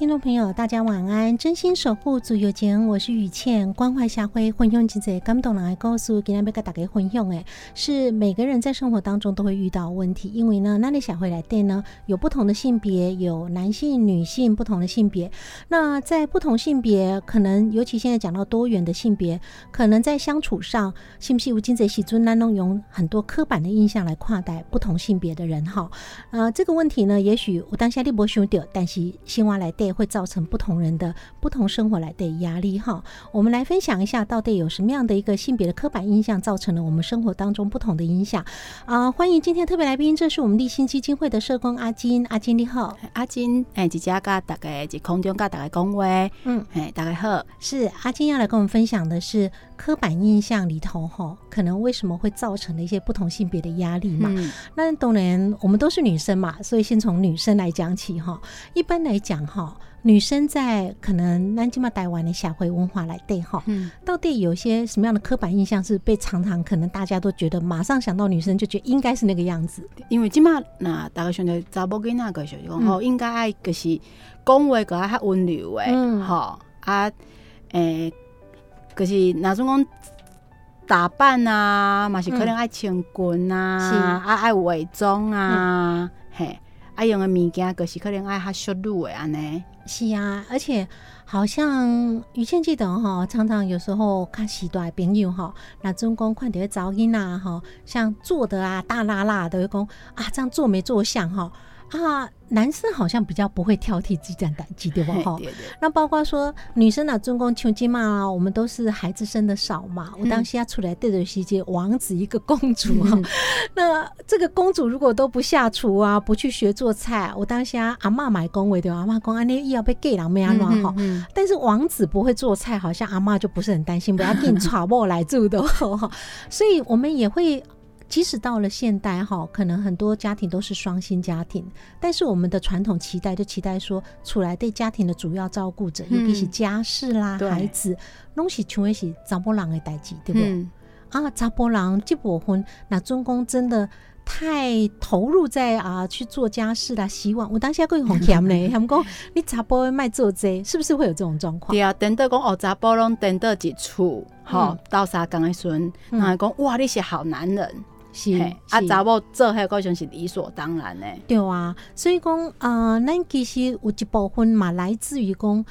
听众朋友，大家晚安！真心守护足有情，我是雨倩，关怀下会，分享真侪感动人的故事，今天要跟大家分享诶，是每个人在生活当中都会遇到问题，因为呢，那里社会来电呢，有不同的性别，有男性、女性不同的性别。那在不同性别，可能尤其现在讲到多元的性别，可能在相处上，是不是有真侪时阵，咱拢用很多刻板的印象来跨待不同性别的人哈？呃，这个问题呢，也许我当下你无想到，但是新蛙来电电。会造成不同人的不同生活来的压力哈。我们来分享一下，到底有什么样的一个性别的刻板印象造成了我们生活当中不同的影响啊？欢迎今天特别来宾，这是我们立新基金会的社工阿金，阿金你好，阿金哎，姐姐甲大概在空中甲大概讲话，嗯，哎，大家好，是阿金要来跟我们分享的是刻板印象里头哈，可能为什么会造成的一些不同性别的压力嘛？那当然我们都是女生嘛，所以先从女生来讲起哈。一般来讲哈。女生在可能南京嘛台湾的社会文化来对哈，到底有些什么样的刻板印象是被常常可能大家都觉得马上想到女生就觉得应该是那个样子，因为即嘛那大家选择查某囡仔个时候，吼应该爱就是讲话个较温柔诶，吼啊诶，就是那种讲打扮啊，嘛是可能爱穿裙啊，啊爱伪装啊，嘿。爱用的物件，就是可能爱较淑女的安尼。是啊，而且好像于倩记得哈，常常有时候看时代朋友哈，那中公看到噪音啊哈，像做的啊大辣辣都会讲啊，这样做没做像哈。啊，男生好像比较不会挑剔自己的胆机，对不哈？那包括说女生啊，中公求金嘛，我们都是孩子生的少嘛。我当下出来对着西街王子一个公主哈，那这个公主如果都不下厨啊，不去学做菜，我当下阿妈买工位对吧？阿妈讲安尼要被 gay 郎没安乱哈。但是王子不会做菜，好像阿妈就不是很担心，不要给你传播来住的哈。所以我们也会。即使到了现代哈，可能很多家庭都是双薪家庭，但是我们的传统期待就期待说，出来对家庭的主要照顾者，尤其是家事啦、孩子，拢是全为是查波郎的代志，对不对？啊，查波郎结过婚，那中公真的太投入在啊去做家事啦、洗碗。我当下会很甜嘞，他们讲你查波卖做这，是不是会有这种状况？对啊，等到讲哦，查波拢等到一处，好到三刚的时阵，然后讲哇，你是好男人。是啊，查某做迄个像是理所当然的。对啊，所以讲啊，咱其实有一部分嘛，来自于讲，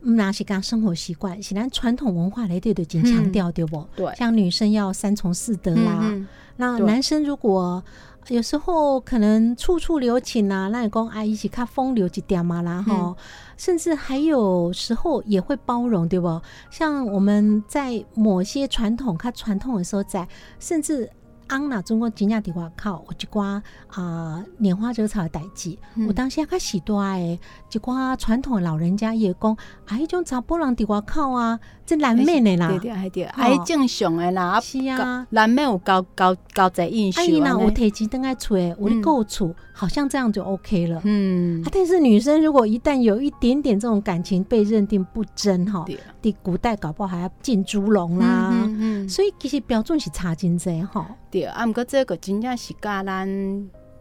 那是讲生活习惯，是咱传统文化来对的，经强调对不？对，像女生要三从四德啦，那男生如果有时候可能处处留情啊，那你讲啊，一起看风流一点嘛啦哈，甚至还有时候也会包容，对不？像我们在某些传统看传统的时候，在甚至。安那中国真正伫外口有一寡啊拈花惹草的代志，有当时较时代诶，一寡传统的老人家会讲啊，迄种查甫人伫外口啊，这难免的啦对，对对，还正常的啦，是啊。难免有高高高在印象阿姨呢，我提钱等爱处，我的够处，好像这样就 OK 了。嗯，，但是女生如果一旦有一点点这种感情被认定不真哈，对第古代搞不好还要进猪笼啦。嗯嗯，所以其实标准是差真济哈。对，啊，毋过这个真正是甲咱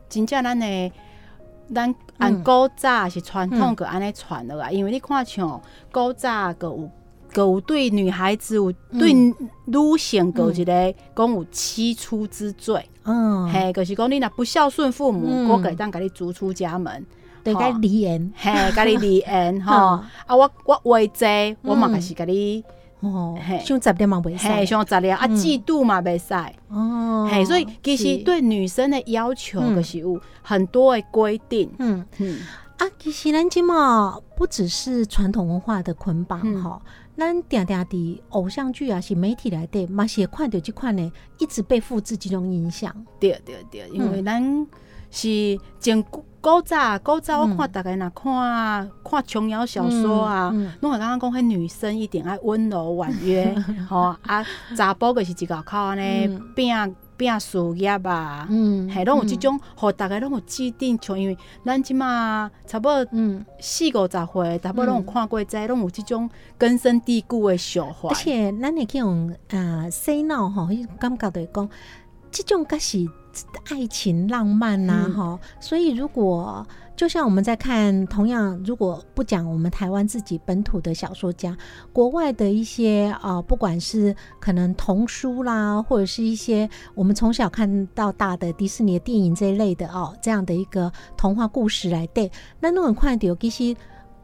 真正咱的。咱按古早是传统嗯个安尼传落来，因为你看像古早个有有对女孩子有对嗯女性个有一个讲有七出之罪，嗯，嘿，就是讲你若不孝顺父母，嗯。我可以当甲你逐出家门，对该离言嘿，甲你离言 吼。哈啊，我我话济，我嘛也是甲你哦嘿，胸十点嘛袂嘿，使像十点啊，嗯。嫉妒嘛袂使。哦，嘿，所以其实是对女生的要求嗯就是有很多的规定。嗯。嗯，啊，其实咱今嘛不只是传统文化的捆绑嗯。哈。咱定定伫偶像剧啊，是媒体来的，嘛是会看到即款呢，一直被复制这种影响。对对对，因为咱是前古古早古早，我看大概若看看琼瑶小说啊拢会感觉讲，迄女生一定爱温柔婉约，吼啊，查甫个是一个靠安尼嗯。拼拼事业啊。嗯，嘿，拢有即种，互大家拢有既定像，因为咱即马差不多嗯，四五十岁，差不多拢有看过这，拢有即种根深蒂固的笑话。而且咱会去用啊 say no 吼，迄种感觉就是讲，即种该是爱情浪漫呐、嗯。哈、所以如果就像我们在看，同样如果不讲我们台湾自己本土的小说家，国外的一些啊，不管是可能童书啦，或者是一些我们从小看到大的迪士尼的电影这一类的哦，这样的一个童话故事来对，那那很快点其实。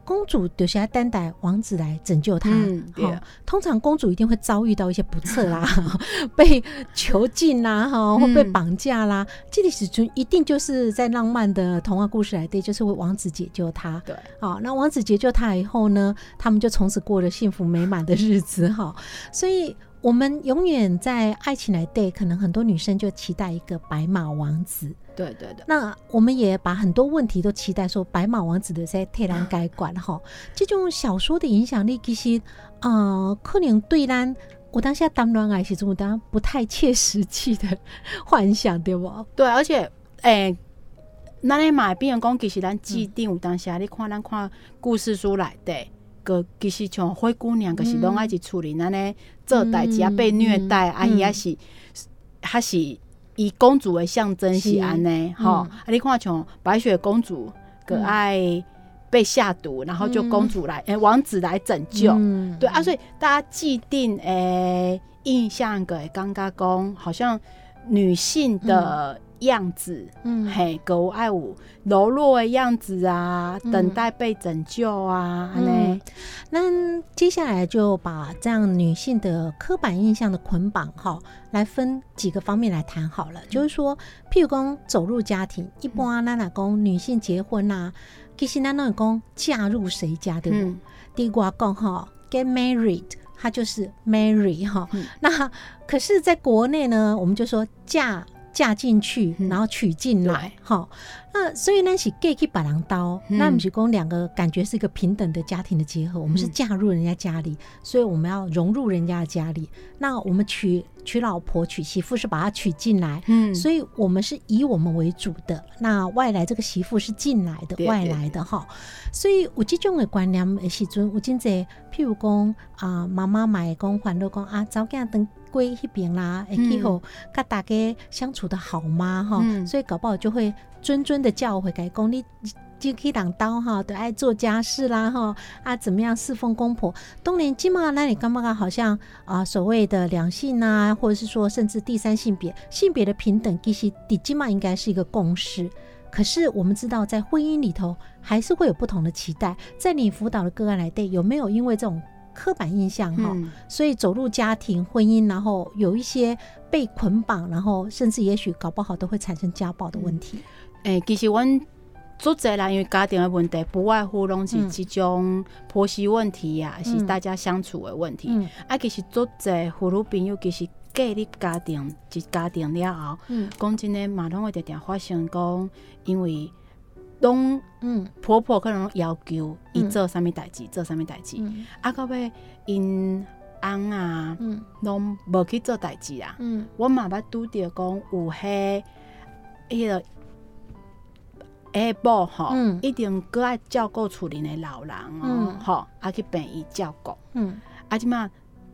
公主就是要担待王子来拯救她，嗯对齁通常公主一定会遭遇到一些不测啦，被囚禁啦，哈，或被嗯绑架啦。这里始终一定就是在浪漫的童话故事来对，就是为王子解救她。对，好，那王子解救她以后呢，他们就从此过了幸福美满的日子哈。所以我们永远在爱情来对，可能很多女生就期待一个白马王子。对对对，那我们也把很多问题都期待说白马王子的在替咱改管哈。这种小说的影响力其实呃，可能对咱我当下当恋爱时阵，有当不太切实际的幻想，对不？对，而且诶。咱咧嘛会变成讲，其实咱既定有当时啊，你看咱看故事书内底，个其实像灰姑娘，就是拢爱去处理咱咧做代志啊，嗯被虐待啊，嗯伊也是，还是以公主为象征是是安尼嗯。吼。啊，你看像白雪公主，个嗯。爱被下毒，然后就公主来，诶，王子来拯救。嗯。对啊，所以大家既定诶、印象个刚刚讲，好像女性的样子，嗯。嘿，有爱有柔弱的样子啊，嗯。等待被拯救啊，安嗯、那接下来就把这样女性的刻板印象的捆绑哈，来分几个方面来谈好了。就是说，譬如讲走入家庭，一般咱来讲女性结婚啊，其实咱那讲嫁入谁家，对不？嗯。第二讲哈，get married，它就是 marry 哈。嗯。那可是，在国内呢，我们就说嫁嫁进去，嗯然后娶进来对，哈。那所以呢是 gay 去把人刀，那我们是讲两个感觉是一个平等的家庭的结合，我们是嗯嫁入人家家里，所以我们要融入人家的家里。那我们娶娶老婆娶媳妇是把她娶进来，嗯所以我们是以我们为主的，那外来这个媳妇是进来的，外来的哈。所以有这种的观念的时阵，有真济，譬如讲啊，妈妈嘛会讲烦恼讲啊，早囝等过迄边啦，会去互甲大家相处的好吗？哈、嗯所以搞不好就会谆谆的教诲，改讲你。就去当刀哈，都爱做家事啦哈啊，怎么样侍奉公婆？当然，基本上那你干嘛好像啊，所谓的两性啊，或者是说甚至第三性别性别的平等，其实底基嘛应该是一个共识。可是我们知道，在婚姻里头还是会有不同的期待。在你辅导的个案来对，有没有因为这种刻板印象哈，嗯所以走入家庭婚姻，然后有一些被捆绑，然后甚至也许搞不好都会产生家暴的问题。诶、其实阮做侪啦，因为家庭的问题，不外乎拢是嗯。即种婆媳问题呀、是嗯。大家相处的问题。嗯。啊，其实做侪妇女朋友，其实建立家庭一家庭了后，嗯。讲真诶，嘛拢会常常发生讲，因为拢嗯。婆婆可能要求伊嗯。做啥物代志，做啥物代志，嗯。啊，到尾因翁啊，嗯，拢无去做代志啊，嗯，我嘛捌拄着讲有迄迄个。下晡吼，一定搁爱照顾厝里的老人哦，吼，啊去病院照顾，嗯，啊即嘛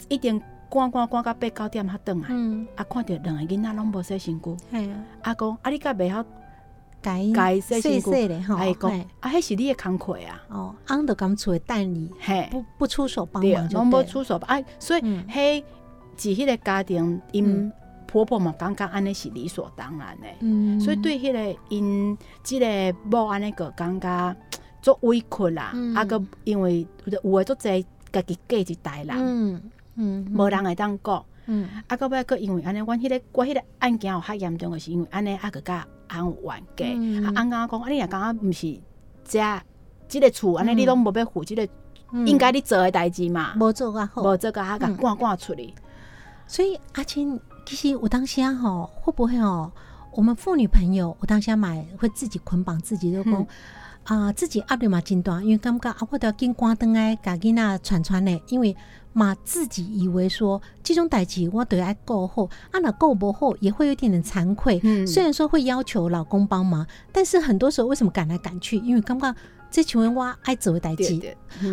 一定赶赶赶到八九点才转来，啊看着两个囡仔拢无洗身躯，系啊，啊讲啊你甲袂晓改改洗身躯？咧，吼，讲啊迄是你的工课啊，哦，安得咁厝等你，嘿，不不出手帮忙就对，拢无出手，啊，所以迄是迄个家庭因。婆婆嘛，感觉安尼是理所当然的，所以对迄个因即个某安尼个感觉做委屈啦，啊个因为有诶做侪家己嫁一代人，嗯嗯，无人会当讲，嗯，啊个尾个因为安尼，阮迄个我迄个案件有较严重诶，是因为安尼啊个甲安冤家，啊安刚讲，啊你若感觉毋是遮即个厝安尼，你拢无要负即个应该你做诶代志嘛，无做啊好，无做啊甲赶赶出去，所以阿青。其实我当下吼会不会哦？我们妇女朋友，我当下买会自己捆绑自己的工啊，自己压力嘛真大，因为感觉啊，我都要跟关灯哎，家己那传传嘞，因为嘛自己以为说这种代志我都要够好，啊那够不好也会有点点惭愧。虽然说会要求老公帮忙，但是很多时候为什么赶来赶去？因为感觉。这请问我，爱走代际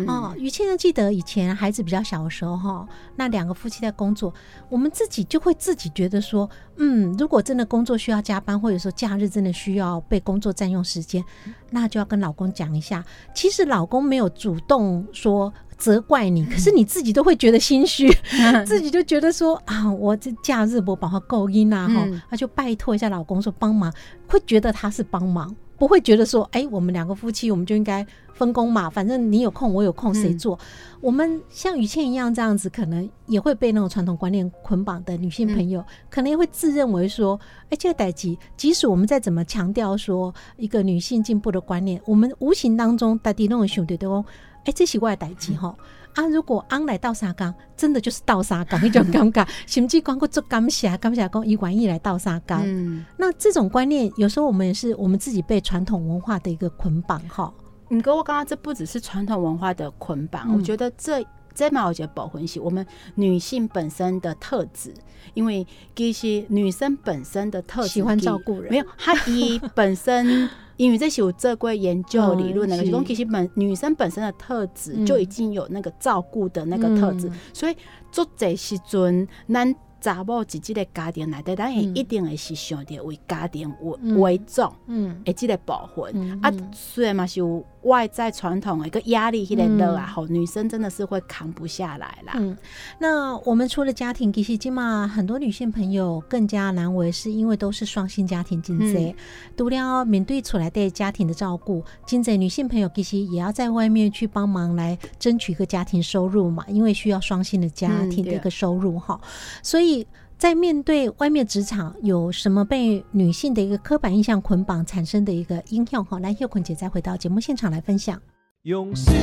哦。于倩呢，记得以前孩子比较小的时候哈，那两个夫妻在工作，我们自己就会自己觉得说，嗯，如果真的工作需要加班，或者说假日真的需要被工作占用时间，那就要跟老公讲一下。其实老公没有主动说责怪你，可是你自己都会觉得心虚，自己就觉得说啊，我这假日我把它够音啊哈，那就拜托一下老公说帮忙，会觉得他是帮忙。不会觉得说，哎，我们两个夫妻，我们就应该分工嘛。反正你有空，我有空，谁做？我们像雨倩一样这样子，可能也会被那种传统观念捆绑的女性朋友，可能也会自认为说，哎，这个代际，即使我们再怎么强调说一个女性进步的观念，我们无形当中大抵那种兄弟都，哎，这是我的代际哈。啊！如果安来倒沙缸，真的就是倒沙缸一种尴尬，甚至光顾做感谢，感谢讲以玩意来倒沙缸。嗯，那这种观念，有时候我们也是我们自己被传统文化的一个捆绑哈。你跟我刚刚这不只是传统文化的捆绑，我觉得这这嘛，我觉得保魂系我们女性本身的特质，因为其实女生本身的特质喜欢照顾人，没有她以本身。因为这是有这过研究理论的，其中其实本女生本身的特质就已经有那个照顾的那个特质，所以做这时阵，咱查某自己的家庭内底，咱也一定会是想着为家庭为为重，嗯，诶，即个部分。啊，虽然嘛是有。外在传统的一个压力，一点的啊，好，女生真的是会扛不下来啦。嗯，那我们除了家庭，其实今嘛很多女性朋友更加难为，是因为都是双性家庭经济，除了面对出来对家庭的照顾，经济女性朋友其实也要在外面去帮忙来争取一个家庭收入嘛，因为需要双性的家庭的一个收入哈，所以。在面对外面职场有什么被女性的一个刻板印象捆绑产生的一个影响哈，来秀坤姐再回到节目现场来分享。用心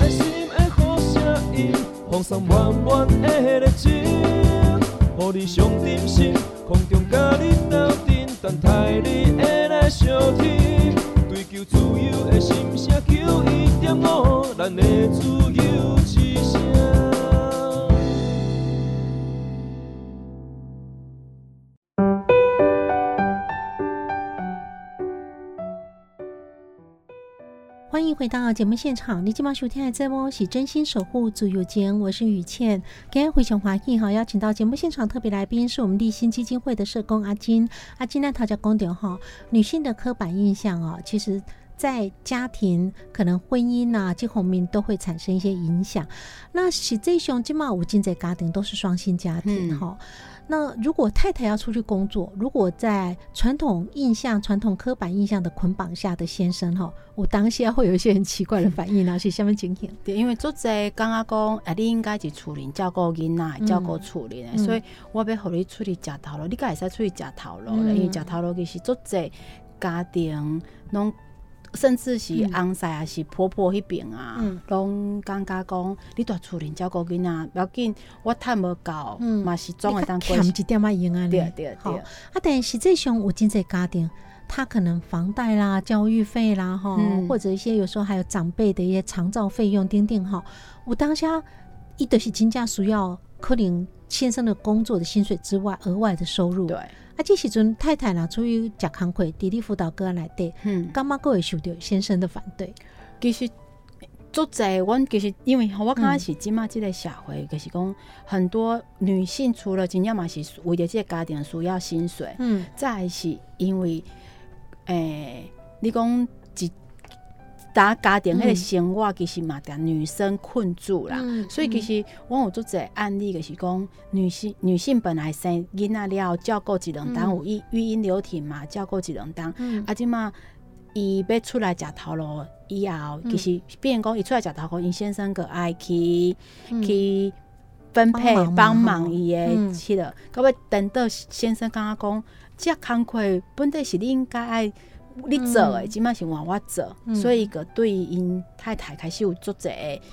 爱心的好声音，放松满满的热情，予你上点心，空中甲你斗阵，等待你会来相听，追求自由的心声，求一点五，咱的自由之声。欢迎回到节目现场，你今晚收听的节目是真心守护自由间，我是雨倩。今天非常欢迎哈，邀请到节目现场特别来宾是我们立新基金会的社工阿金。阿金呢，他叫公点哈，女性的刻板印象哦，其实在家庭、可能婚姻呐、结婚面都会产生一些影响。那实际上，今晚五金在家庭都是双性家庭哈。那如果太太要出去工作，如果在传统印象、传统刻板印象的捆绑下的先生哈，我当下会有一些很奇怪的反应啊，是什么情形？对，因为做在刚刚讲，哎，你应该是处理照顾囡仔，照顾处理的，所以我要和你出去食头路，你该会使出去食头路了，因为食头路其实做在家庭拢。甚至是翁婿啊，是婆婆迄边啊，拢感觉讲你大厝人照顾囡仔，不要紧，我趁无够，嘛是总会当欠一点仔用啊。对对对。啊，但实际上有经济家庭，他可能房贷啦、教育费啦，哈，或者一些有时候还有长辈的一些长照费用等等哈。我当下伊都是真正需要可能先生的工作的薪水之外，额外的收入。对，啊，这时阵太太呢，出于食工课，弟弟辅导个案来对，嗯，干嘛各会受到先生的反对？其实做在阮其实因为我感觉是即嘛即个社会，就是讲很多女性除了真正嘛是为着这个家庭需要薪水，嗯再是因为诶、你讲一打家庭迄个生活，其实嘛，将女生困住啦。嗯所以其实我有做一个案例，就是讲女性女性本来生囡仔了，照顾一两当有育育婴留停嘛，照顾一两当。嗯。啊，即嘛伊要出来食头路以后，其实变讲伊出来食头路，因先生个爱去、去分配帮忙伊嗯。的去了。到尾等到先生刚刚讲，这工课本来是你应该爱你做诶，即嘛是换我做，嗯所以个对因太太开始有做者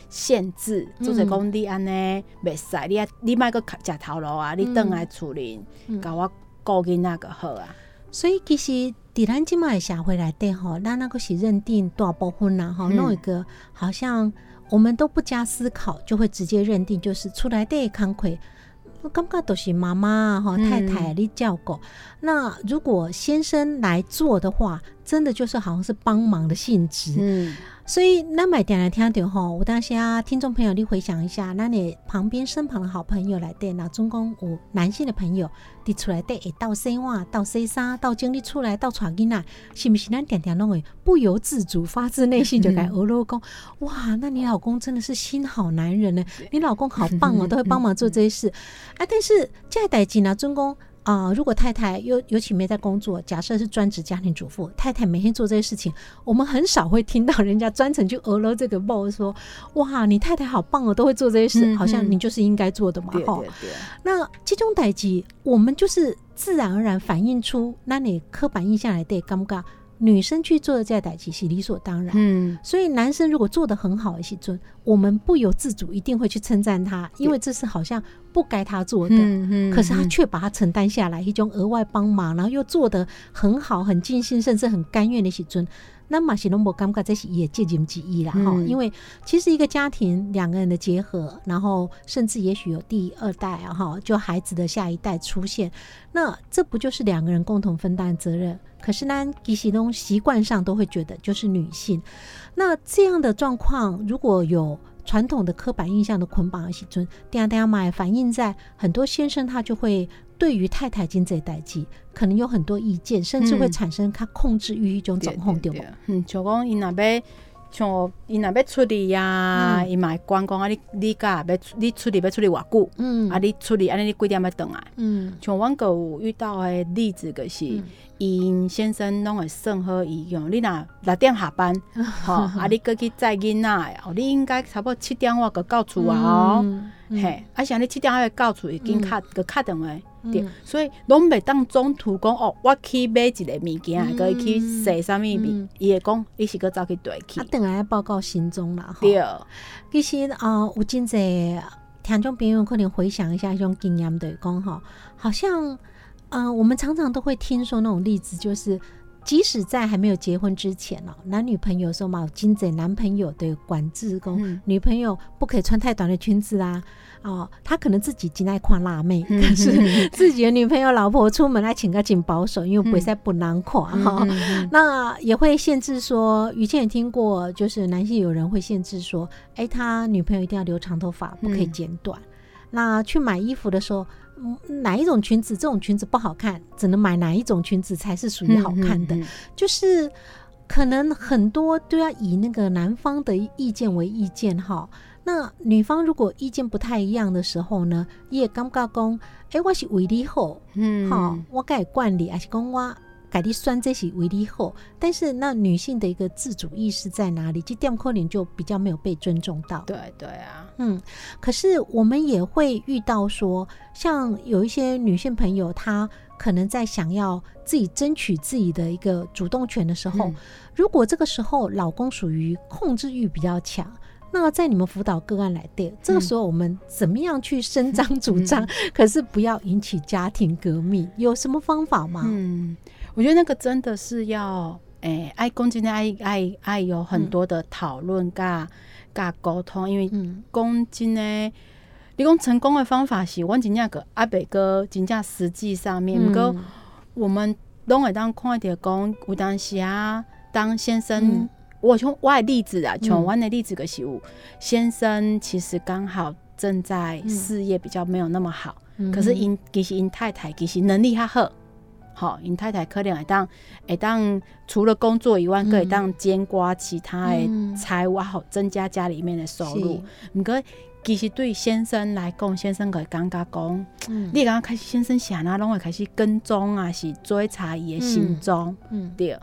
限制，做者讲你安尼袂使，你啊你莫个食头路啊，你倒来厝里嗯甲我顾囡仔个好啊。所以其实伫咱即卖社会内底吼，咱那个是认定大部分啦吼，嗯弄一个好像我们都不加思考，就会直接认定就是出来的工课。我感觉都是妈妈啊哈嗯太太你照顾。那如果先生来做的话，真的就是好像是帮忙的性质。嗯所以，那买点来听到吼，我当下听众朋友，你回想一下，那你旁边身旁的好朋友来对，那总共有男性的朋友，你出来对，会到洗碗、到洗衫、到整理出来、到带囡仔，是不是咱点点拢会不由自主、发自内心就该俄 罗讲，哇，那你老公真的是心好男人呢，你老公好棒哦，都会帮忙做这些事。啊，但是这代志呢，尊公。啊、如果太太尤尤其没在工作，假设是专职家庭主妇，太太每天做这些事情，我们很少会听到人家专程去俄罗这个 boss 说，哇，你太太好棒哦，都会做这些事，嗯好像你就是应该做的嘛，哈、对对。对，那这种代际，我们就是自然而然反映出，那你刻板印象来对，尴尬，女生去做的这代其是理所当然。嗯所以男生如果做得很好一些，尊，我们不由自主一定会去称赞他，因为这是好像不该他做的。嗯可是他却把他承担下来，一种额外帮忙，然后又做得很好、很尽心，甚至很甘愿的时阵，那马西龙伯感觉这是也借鉴之一啦哈、嗯因为其实一个家庭两个人的结合，然后甚至也许有第二代啊哈，就孩子的下一代出现，那这不就是两个人共同分担责任？可是呢，其实东习惯上都会觉得就是女性，那这样的状况如果有。传统的刻板印象的捆绑的时阵，等下等下嘛，反映在很多先生他就会对于太太经这代际，可能有很多意见，甚至会嗯。产生他控制欲一种掌控，对不？嗯，像讲伊若要，像伊若要出力呀，嗯。伊嘛会管讲啊，你你甲要出你出力要出力偌久，嗯。啊，你出力安尼你几点要倒来？嗯。像阮个有遇到的例子，就是嗯。因先生拢会算好伊用，你若六点下班，吼，啊，你过去载囡仔的，哦，你应该差不多七点我个到厝啊哦。嗯嘿，啊，像你七点还到厝，已经敲个敲电话，对嗯，所以拢袂当中途讲哦，我去买一个物件，可以去洗啥物物嗯，伊会讲你是搁走去对去。啊，，等来报告行踪啦，哈。对，其实啊、有真侪听众朋友可能回想一下这种经验对讲哈，好像嗯、呃我们常常都会听说那种例子，就是即使在还没有结婚之前哦，男女朋友说嘛，有金贼男朋友的管制工、嗯女朋友不可以穿太短的裙子啊。哦，他可能自己真爱看辣妹，嗯可是 自己的女朋友、老婆出门来请个紧保守，因为不会不难看哈。那也会限制说，以前也听过，就是男性有人会限制说，哎、他女朋友一定要留长头发，不可以嗯剪短。那去买衣服的时候，嗯哪一种裙子这种裙子不好看，只能买哪一种裙子才是属于好看的，嗯嗯就是可能很多都要以那个男方的意见为意见哈。那女方如果意见不太一样的时候呢，也尴尬讲，哎、我是为你好，嗯。好、我该惯你，还是讲我改你酸这些为你后，但是那女性的一个自主意识在哪里？这点可能就比较没有被尊重到。对对啊，嗯，可是我们也会遇到说，像有一些女性朋友，她可能在想要自己争取自己的一个主动权的时候，嗯如果这个时候老公属于控制欲比较强。那在你们辅导个案来对，这个时候我们怎么样去伸张 主张？可是不要引起家庭革命，有什么方法吗？嗯，我觉得那个真的是要，诶、爱公今天爱爱爱有很多的讨论，噶噶沟通，因为嗯。讲真的，你讲成功的方法是，我真正个阿北哥真正实际上面，毋过我们拢会当看着讲，有当时啊，当先生，我从我的例子啊，从我的例子个是有先生其实刚好正在事业比较没有那么好，可是因其实因太太其实能力较好。好，因太太可能会当会当除了工作以外，可以当兼挂其他的财务，好增加家里面的收入。毋过其实对先生来讲，先生会感觉讲，你刚刚开始先生想啊，拢会开始跟踪啊，是追查伊的行踪，嗯对。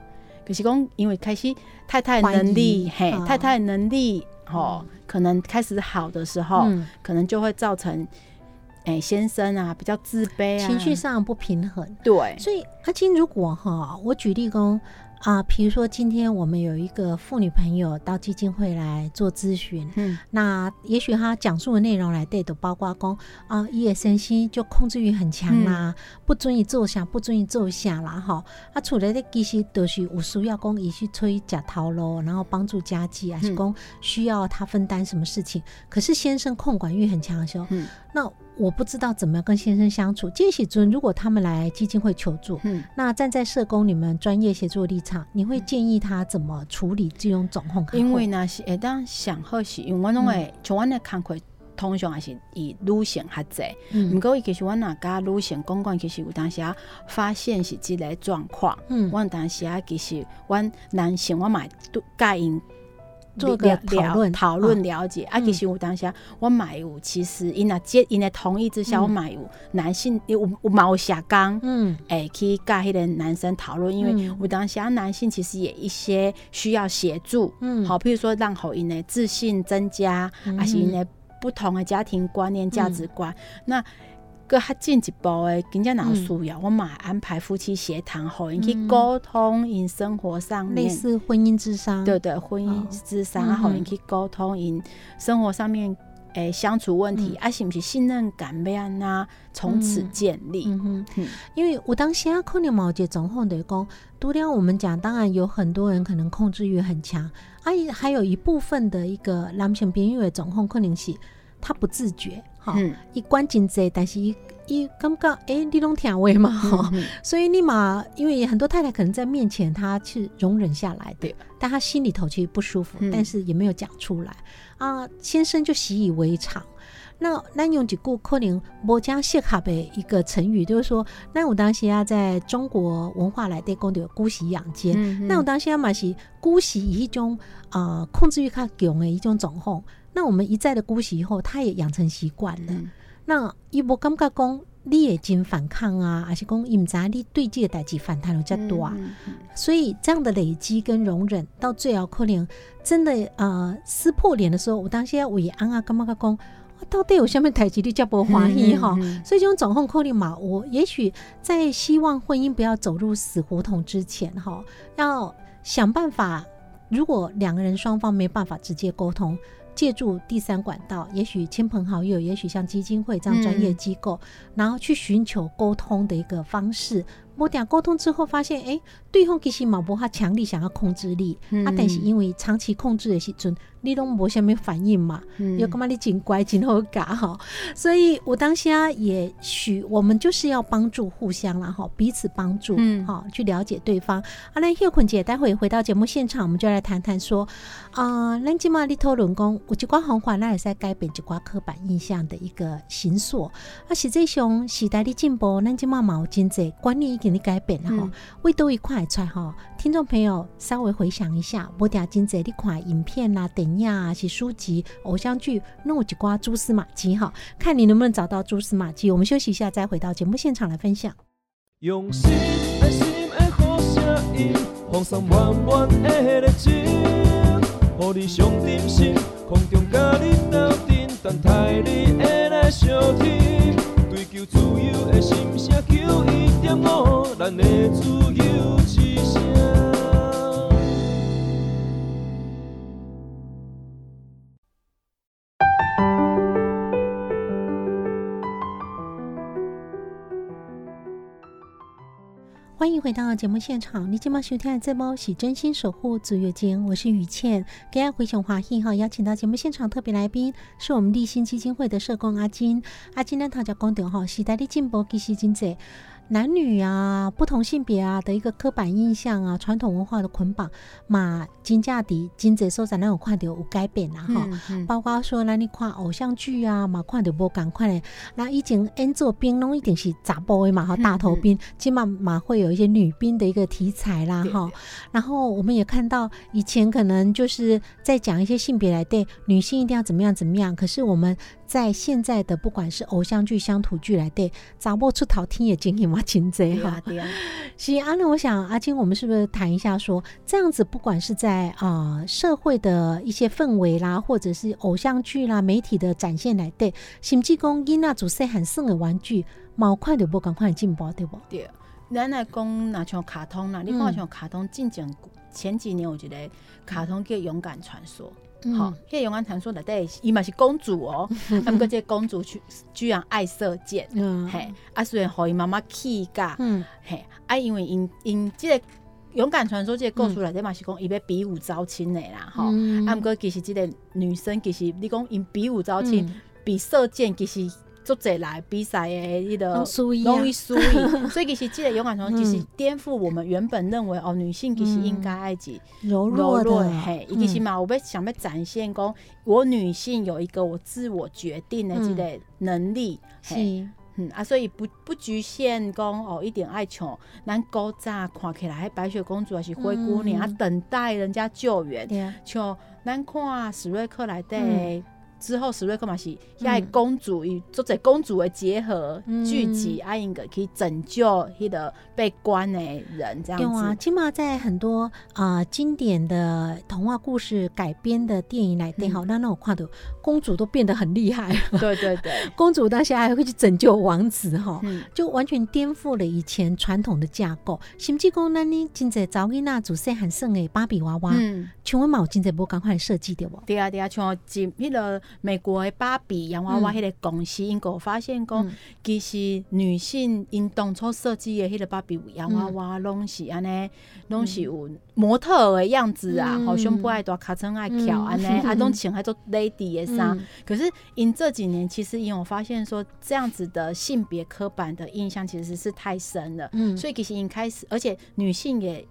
可是讲，因为开始太太能力，嘿，太太能力，吼，可能开始好的时候，可能就会造成。哎，先生啊，比较自卑啊，情绪上不平衡。对，所以阿金，如果哈，我举例讲。啊，比如说今天我们有一个妇女朋友到基金会来做咨询，嗯，那也许她讲述的内容来对的，包括公啊，夜深心就控制欲很强啦，不准你坐下，不准你坐下啦，哈，啊，出来的其实都是有需要讲，也去催假逃咯，然后帮助家计，还是公需要他分担什么事情，可是先生控管欲很强的时候，嗯，那。我不知道怎么样跟先生相处。建喜尊，如果他们来基金会求助，嗯，那站在社工你们专业协助立场，你会建议他怎么处理这种状况？因为呢是，会当想好是，因为我拢会从我的看开，通常还是以女性较济。嗯，不过其实我哪家女性公关其实有当时啊发现是这个状况，嗯，我当时啊其实我男性我买都介因。做个讨论讨论了解。啊，其实我当下我买有，其实因那接因的同意之下，我买有男性有有毛下刚，嗯，哎，可以跟迄个男生讨论，因为我当下男性其实也一些需要协助，嗯，好，譬如说让后因的自信增加，还是因的不同的家庭观念价值观，那。个较进一步的，更加哪需要？我嘛安排夫妻协谈，互因去沟通，因生活上面类似婚姻之商，对对，婚姻之商，互因去沟通，因生活上面诶相处问题，啊是毋是信任感要安那从此建立？嗯哼，因为我当下可能毛姐总后的讲，除了我们讲，当然有很多人可能控制欲很强，啊，还有一部分的一个男性朋友的总控可能是他不自觉。好，一关真济，但是一一感觉哎，你拢听话嘛，哈，所以你嘛，因为很多太太可能在面前，她是容忍下来的，但她心里头其实不舒服，但是也没有讲出来啊。先生就习以为常。那那用几句可能摩加谢卡的一个成语，就是说，那我当时啊，在中国文化来对讲的姑息养奸，那我当时啊嘛是姑息一种啊控制欲较强的一种状况。那我们一再的姑息以后，他也养成习惯了。那伊无感觉讲你也经反抗啊，还是讲伊毋知你对这个代志反弹有较多啊？所以这样的累积跟容忍，到最后可能真的呃撕破脸的时候，我当时要为安啊感觉讲，到底有下面代志你叫不怀疑哈？所以这种掌控可能嘛，我也许在希望婚姻不要走入死胡同之前哈，要想办法。如果两个人双方没办法直接沟通。借助第三管道，也许亲朋好友，也许像基金会这样专业机构，然后去寻求沟通的一个方式。我俩沟通之后发现，哎，对方其实毛博他强力想要控制力，啊，但是因为长期控制的时阵，你拢无什么反应嘛，又干嘛你真乖真好嘎哈，所以我当下也许我们就是要帮助互相啦哈，彼此帮助，嗯，好去了解对方。啊，那叶坤姐，待会回到节目现场，我们就来谈谈说，啊，咱今嘛你讨论讲，有一寡方法，那也是改变一寡刻板印象的一个形塑。啊，实际上时代的进步，咱今嘛毛经济观念。给你改变了哈，为多一块出哈。听众朋友稍微回想一下，我点金这一款影片啊、电影啊、是书籍、偶像剧，弄几瓜蛛丝马迹哈，看你能不能找到蛛丝马迹。我们休息一下，再回到节目现场来分享。用心爱心的好声音，放松满满的热情，予你上点心，空中甲你斗阵，等待你的来相求自由的心声，求一点五。咱的自由之声。欢迎回到节目现场。你今晚收听的这波是真心守护足月间，我是雨倩。今天回熊华裔哈，邀请到节目现场特别来宾是我们立新基金会的社工阿金。阿金呢，他叫公德哈，时代的进步其实真济。男女啊，不同性别啊的一个刻板印象啊，传统文化的捆绑，嘛，金价底金泽收在那种看到有改变啦哈。包括说，那你看偶像剧啊，嘛看到无赶快嘞。那以前演做兵拢一定是杂波的嘛哈，大头兵，起码嘛会有一些女兵的一个题材啦哈。然后我们也看到以前可能就是在讲一些性别来对女性一定要怎么样怎么样，可是我们。在现在的不管是偶像剧、乡土剧来对，找不出头听也经营嘛，金贼哈。是阿那，我想阿金，我们是不是谈一下说，这样子不管是在啊社会的一些氛围啦，或者是偶像剧啦、媒体的展现来对，甚至讲因那组细很生的玩具，毛快就不赶快进步对不？对，咱来讲那像卡通啦，你看像卡通，进前前几年我觉得卡通叫《勇敢传说》。好，迄个勇敢传说内底，伊嘛是公主哦，啊，毋过即个公主居居然爱射箭，嘿，啊，虽然互伊妈妈气噶，嘿，啊，因为因因即个勇敢传说即个故事内底嘛是讲伊要比武招亲的啦，吼，啊，毋过其实即个女生其实你讲因比武招亲，比射箭其实。做者来比赛的迄个容易输赢，所以其实这个勇敢传说其实颠覆我们原本认为哦，女性其实应该爱己柔弱的，嘿，其实嘛，我要想要展现讲，我女性有一个我自我决定的这个能力，是，嗯啊，所以不不局限讲哦，一点爱宠，咱古早看起来，白雪公主还是灰姑娘啊，等待人家救援，像咱看史瑞克来的。之后，史瑞克嘛是要公主与作者公主的结合聚集，爱应个可以拯救迄个被关的人，这样子。有啊，起码在很多啊经典的童话故事改编的电影来电好，那那种看到公主都变得很厉害。对 对对，公主当下还会去拯救王子哈，就完全颠覆了以前传统的架构。甚至讲，那你今在找囡那做细汉生的芭比娃娃，嗯请问毛今在不赶快设计的不？对啊对啊，像今那个。美国的芭比洋娃娃迄个公司，因个发现讲，其实女性因当初设计的迄个芭比洋娃娃，拢是安尼，拢是有模特的样子啊，好胸部爱大，卡层爱翘安尼，啊，拢穿还做 lady 的衫。可是因这几年，其实因我发现说，这样子的性别刻板的印象其实是太深了。嗯，所以其实因开始，而且女性也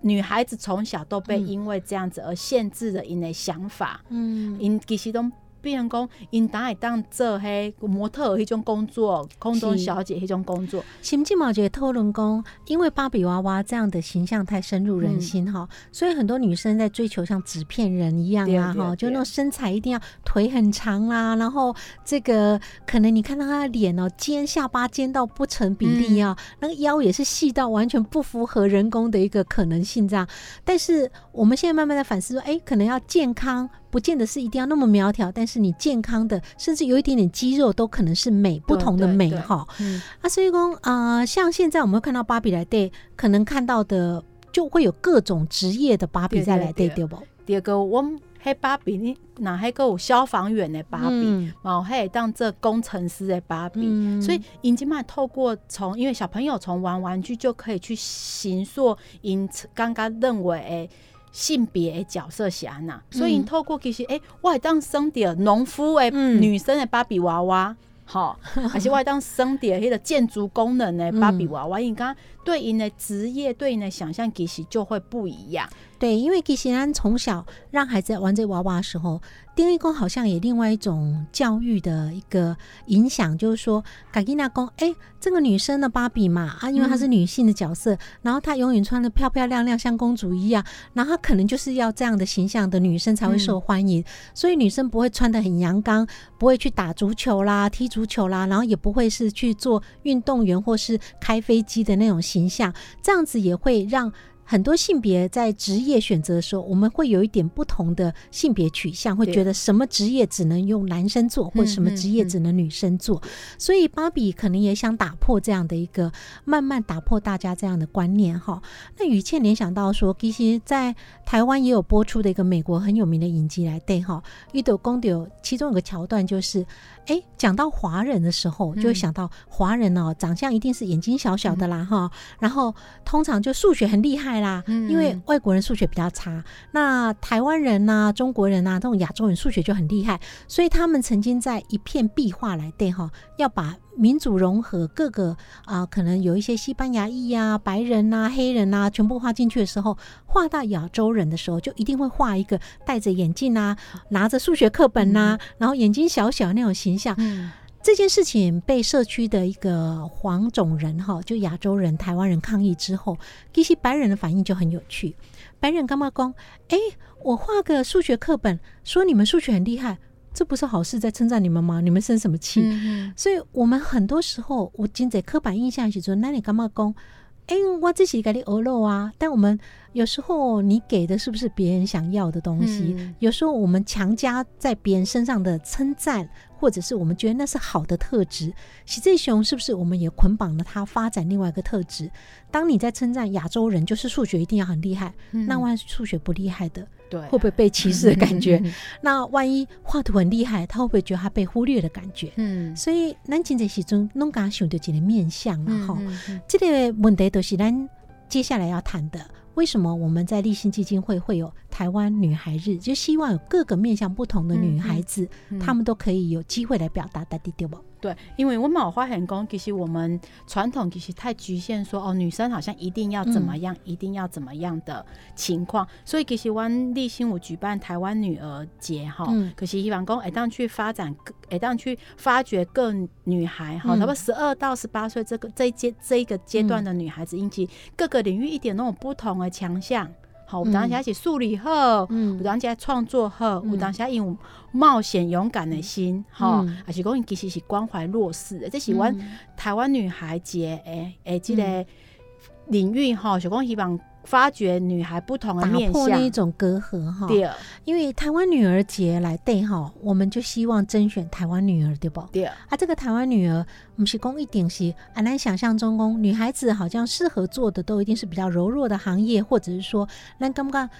女孩子从小都被因为这样子而限制了因的想法。嗯，因其实都。变成讲，因当会当做迄模特迄种工作，空中小姐迄种工作。甚至毛姐讨论讲，因为芭比娃娃这样的形象太深入人心哈，所以很多女生在追求像纸片人一样啊哈，就那种身材一定要腿很长啦，然后这个可能你看到她的脸哦，尖下巴尖到不成比例啊，那个腰也是细到完全不符合人工的一个可能性这样。但是我们现在慢慢在反思说，哎，可能要健康。不见得是一定要那么苗条，但是你健康的，甚至有一点点肌肉，都可能是美，不同的美哈。啊，所以讲啊，像现在我们会看到芭比来对，可能看到的就会有各种职业的芭比在来对，对不？第二个，我们黑芭比，你哪还个有消防员的芭比，然后还当这工程师的芭比，所以已经嘛透过从，因为小朋友从玩玩具就可以去形塑，因刚刚认为诶。性别的角色是安那，所以透过其实，哎，我会当生点农夫诶，女生的芭比娃娃，好，还是我还当生点迄个建筑工人的芭比娃娃，因刚对应的职业，对应的想象，其实就会不一样。对，因为其实咱从小让孩子玩这娃娃的时候。丁义公好像也另外一种教育的一个影响，就是说，卡吉娜公，哎，这个女生的芭比嘛，啊，因为她是女性的角色，然后她永远穿的漂漂亮亮，像公主一样，然后她可能就是要这样的形象的女生才会受欢迎，所以女生不会穿的很阳刚，不会去打足球啦、踢足球啦，然后也不会是去做运动员或是开飞机的那种形象，这样子也会让。很多性别在职业选择的时候，我们会有一点不同的性别取向，会觉得什么职业只能用男生做，或者什么职业只能女生做。所以芭比可能也想打破这样的一个，慢慢打破大家这样的观念哈。那雨倩联想到说，其实，在台湾也有播出的一个美国很有名的影集来对哈，一斗公有其中有个桥段就是。哎，讲到华人的时候，就会想到华人哦，长相一定是眼睛小小的啦，哈。然后通常就数学很厉害啦，因为外国人数学比较差。那台湾人呐、中国人呐，这种亚洲人数学就很厉害，所以他们曾经在一片壁画来对哈，要把民主融合各个啊，可能有一些西班牙裔呀、白人呐、黑人呐，全部画进去的时候，画到亚洲人的时候，就一定会画一个戴着眼镜啊，拿着数学课本呐，然后眼睛小小那种形象。这件事情被社区的一个黄种人哈，就亚洲人、台湾人抗议之后，其实白人的反应就很有趣。白人干嘛讲？哎，我画个数学课本，说你们数学很厉害，这不是好事，在称赞你们吗？你们生什么气？所以，我们很多时候，我今在刻板印象写说，那你干嘛讲？哎，我自己给你鹅肉啊！但我们有时候你给的是不是别人想要的东西？有时候我们强加在别人身上的称赞。或者是我们觉得那是好的特质，喜这熊是不是我们也捆绑了他发展另外一个特质？当你在称赞亚洲人就是数学一定要很厉害，那万一数学不厉害的，对，会不会被歧视的感觉？那万一画图很厉害，他会不会觉得他被忽略的感觉？嗯，所以咱今在其中弄刚想到几个面相了哈，这个问题都是咱接下来要谈的。为什么我们在立信基金会会有台湾女孩日？就希望有各个面向不同的女孩子，她们都可以有机会来表达，对对不？对，因为我们花很工，其实我们传统其实太局限，说哦，女生好像一定要怎么样，一定要怎么样的情况。所以其实湾立新我举办台湾女儿节哈，可是希望讲哎当去发展，哎当去发掘各女孩哈，差不多十二到十八岁这个这一阶这一个阶段的女孩子，引起各个领域一点那种不同的强项。好，有当时是数理好，有当时创作好，有当时因有冒险勇敢的心，吼，还是讲其实是关怀弱势的，这是阮台湾女孩节诶诶，这个领域吼，是讲希望。发掘女孩不同的面向，那一种隔阂哈。对，因为台湾女儿节来对哈，我们就希望甄选台湾女儿，对不？对。啊，这个台湾女儿，我们是公一点是很难想象中，公女孩子好像适合做的都一定是比较柔弱的行业，或者是说，那刚刚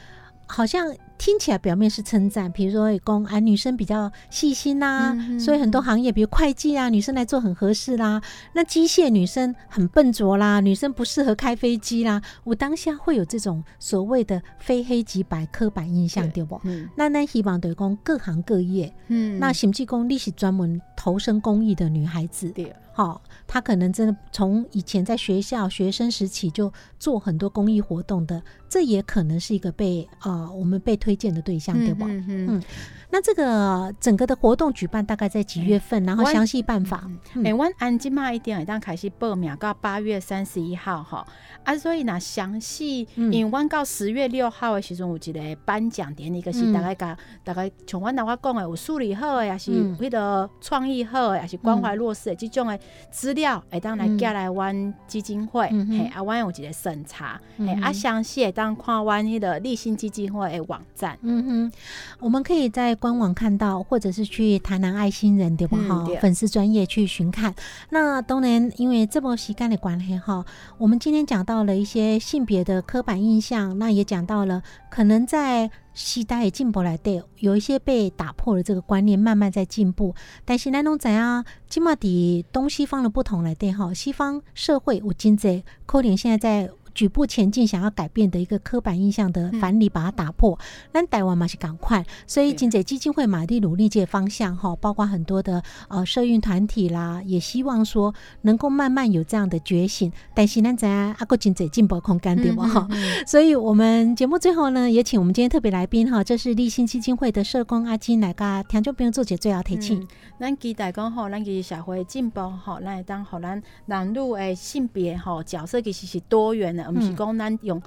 好像。听起来表面是称赞，比如说公啊，女生比较细心呐，所以很多行业，比如会计啊，女生来做很合适啦。那机械女生很笨拙啦，女生不适合开飞机啦。我当下会有这种所谓的非黑即白刻板印象，对不？那那希望对公各行各业，嗯，那审计工历史专门投身公益的女孩子，对，好，她可能真的从以前在学校学生时期就做很多公益活动的，这也可能是一个被啊，我们被。推荐的对象对吧？嗯嗯，那这个整个的活动举办大概在几月份？然后详细办法。哎，我按今嘛一点，当开始报名到八月三十一号哈。啊，所以呢详细，因为我到十月六号的时阵有一个颁奖典礼，个是大概讲大概像我那我讲的有数理好的，也是迄个创意好的，也是关怀弱势的这种的资料，会当来寄来阮基金会，嘿，啊，阮有一个审查，嘿，啊，详细会当看阮迄个立新基金会的网。赞，嗯哼，我们可以在官网看到，或者是去台南爱心人对吧？哈，粉丝专业去寻看。那当然，因为这波时间的关系哈，我们今天讲到了一些性别的刻板印象，那也讲到了可能在时代进步来对，有一些被打破了这个观念，慢慢在进步。但是那种怎样，起码的东西方的不同来对哈，西方社会我今在可能现在在。举步前进，想要改变的一个刻板印象的反理，把它打破。那台湾嘛是赶快，所以金泽基金会马蒂努力这方向哈，包括很多的呃社运团体啦，也希望说能够慢慢有这样的觉醒。但是呢，在阿国金泽进步空间对吗？哈，所以我们节目最后呢，也请我们今天特别来宾哈，这是立新基金会的社工阿金来噶听众朋友做节最后提醒。咱期待讲吼，咱其实社会进步吼，咱会当好咱男女诶性别吼角色其实是多元的。毋是讲咱用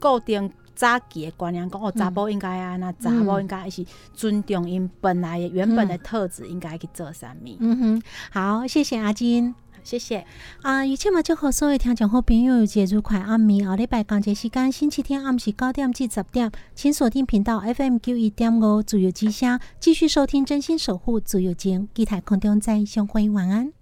固定早期的观念讲哦，查甫应该啊，那查某应该是尊重因本来原本的特质，应该去做啥物。嗯哼，好，谢谢阿金，谢谢啊。以前嘛，就和所有听众好朋友节愉快暗暝，后礼拜讲节时间，星期天暗时九点至十点，请锁定频道 FM 九一点五自由之声，继续收听真心守护自由间，期待空中再相会，晚安。